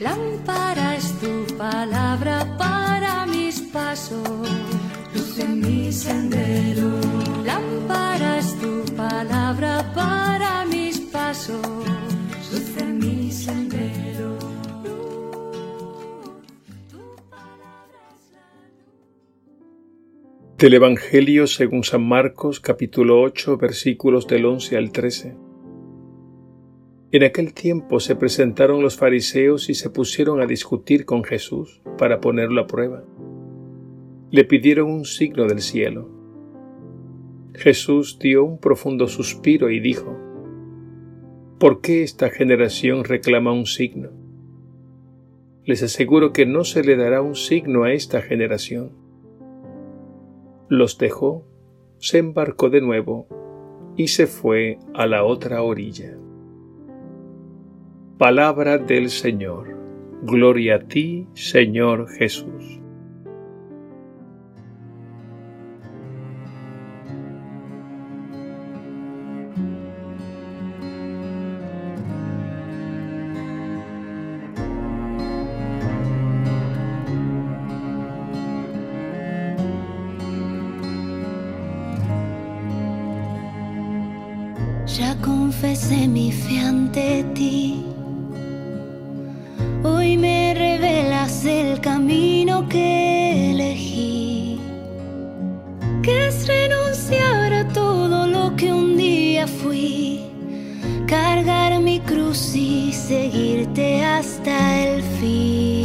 Lámpara es tu palabra para mis pasos, luz en mi sendero. Lámpara es tu palabra para mis pasos, luz en mi sendero. Del Evangelio según San Marcos capítulo 8 versículos del 11 al 13. En aquel tiempo se presentaron los fariseos y se pusieron a discutir con Jesús para ponerlo a prueba. Le pidieron un signo del cielo. Jesús dio un profundo suspiro y dijo, ¿Por qué esta generación reclama un signo? Les aseguro que no se le dará un signo a esta generación los dejó, se embarcó de nuevo y se fue a la otra orilla. Palabra del Señor. Gloria a ti, Señor Jesús. Ya confesé mi fe ante ti. Seguirte hasta el fin.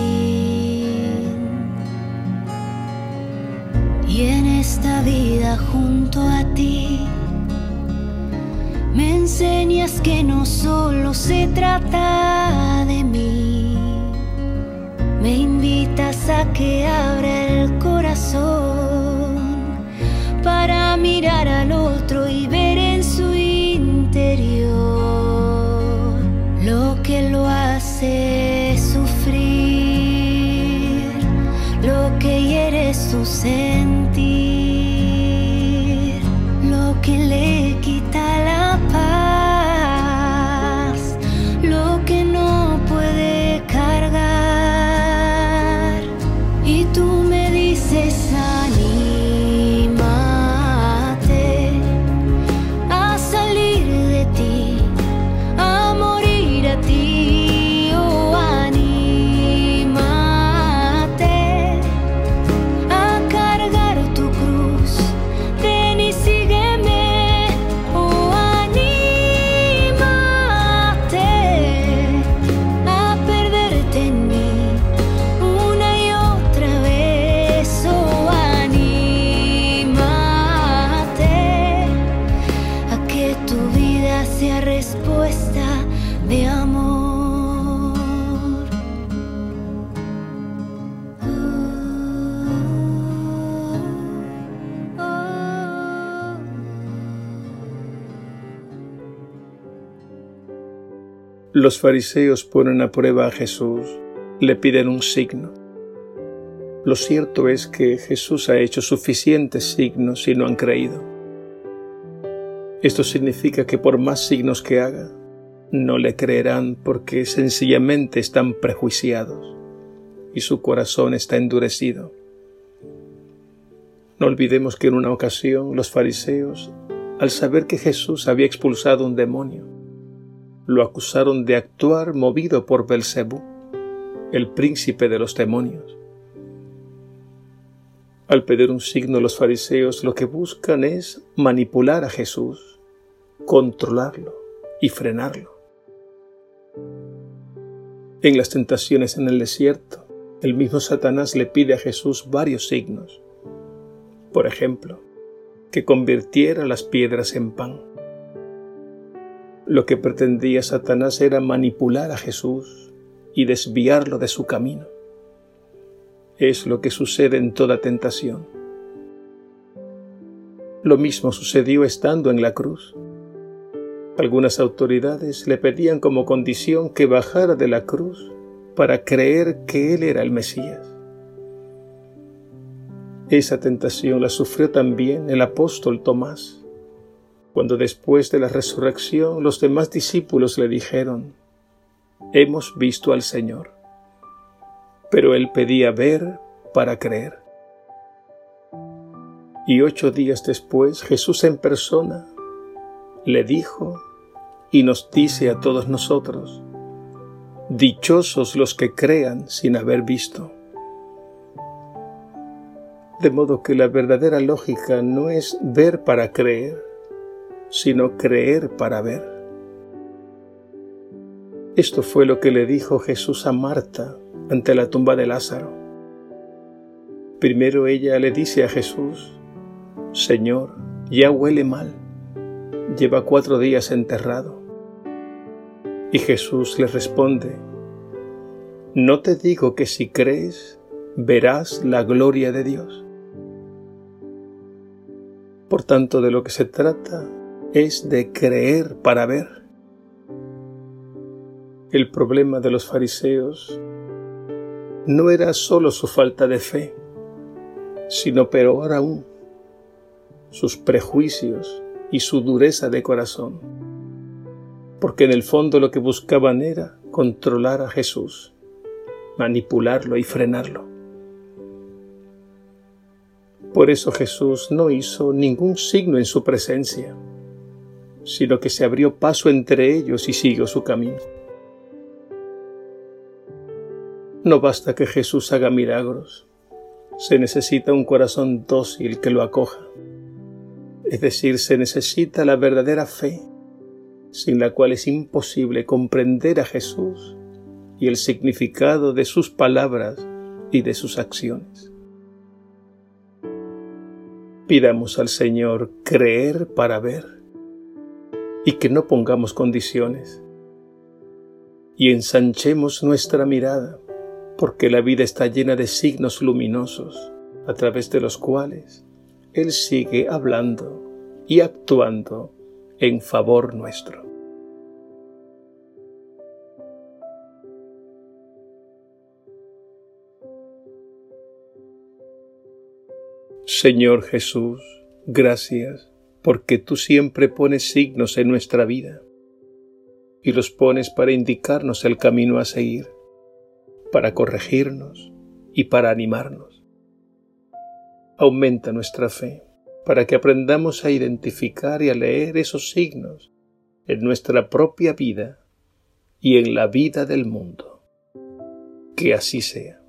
Y en esta vida junto a ti me enseñas que no solo se trata de mí, me invitas a que abra el corazón para mirar al otro respuesta de amor. Los fariseos ponen a prueba a Jesús, le piden un signo. Lo cierto es que Jesús ha hecho suficientes signos y no han creído. Esto significa que por más signos que haga, no le creerán porque sencillamente están prejuiciados y su corazón está endurecido. No olvidemos que en una ocasión los fariseos, al saber que Jesús había expulsado un demonio, lo acusaron de actuar movido por Belcebú, el príncipe de los demonios. Al pedir un signo los fariseos lo que buscan es manipular a Jesús, controlarlo y frenarlo. En las tentaciones en el desierto, el mismo Satanás le pide a Jesús varios signos. Por ejemplo, que convirtiera las piedras en pan. Lo que pretendía Satanás era manipular a Jesús y desviarlo de su camino. Es lo que sucede en toda tentación. Lo mismo sucedió estando en la cruz. Algunas autoridades le pedían como condición que bajara de la cruz para creer que Él era el Mesías. Esa tentación la sufrió también el apóstol Tomás, cuando después de la resurrección los demás discípulos le dijeron, Hemos visto al Señor. pero él pedía ver para creer. Y ocho días después Jesús en persona le dijo y nos dice a todos nosotros, Dichosos los que crean sin haber visto. De modo que la verdadera lógica no es ver para creer, sino creer para ver. Esto fue lo que le dijo Jesús a Marta ante la tumba de Lázaro. Primero ella le dice a Jesús, Señor, ya huele mal, lleva cuatro días enterrado. Y Jesús le responde, No te digo que si crees, verás la gloria de Dios. Por tanto, de lo que se trata es de creer para ver. El problema de los fariseos no era solo su falta de fe, sino peor aún, sus prejuicios y su dureza de corazón porque en el fondo lo que buscaban era controlar a Jesús, manipularlo y frenarlo. Por eso Jesús no hizo ningún signo en su presencia, sino que se abrió paso entre ellos y siguió su camino. No basta que Jesús haga milagros, se necesita un corazón dócil que lo acoja. Es decir, se necesita la verdadera fe sin la cual es imposible comprender a Jesús y el significado de sus palabras y de sus acciones. Pidamos al Señor creer para ver y que no pongamos condiciones y ensanchemos nuestra mirada porque la vida está llena de signos luminosos a través de los cuales Él sigue hablando y actuando en favor nuestro. Señor Jesús, gracias porque tú siempre pones signos en nuestra vida y los pones para indicarnos el camino a seguir, para corregirnos y para animarnos. Aumenta nuestra fe para que aprendamos a identificar y a leer esos signos en nuestra propia vida y en la vida del mundo. Que así sea.